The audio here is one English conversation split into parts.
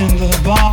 in the bar.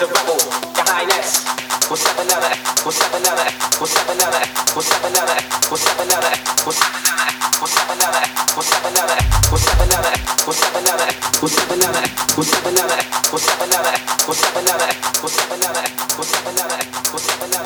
the rebel, your highness. What's up another? What's up another? What's up another? What's up another? What's up another? What's up another? What's up another? What's up another? What's up another? What's up another? What's up another? Another? What's up another? What's up another? What's up another? What's up another? What's up another? What's up another?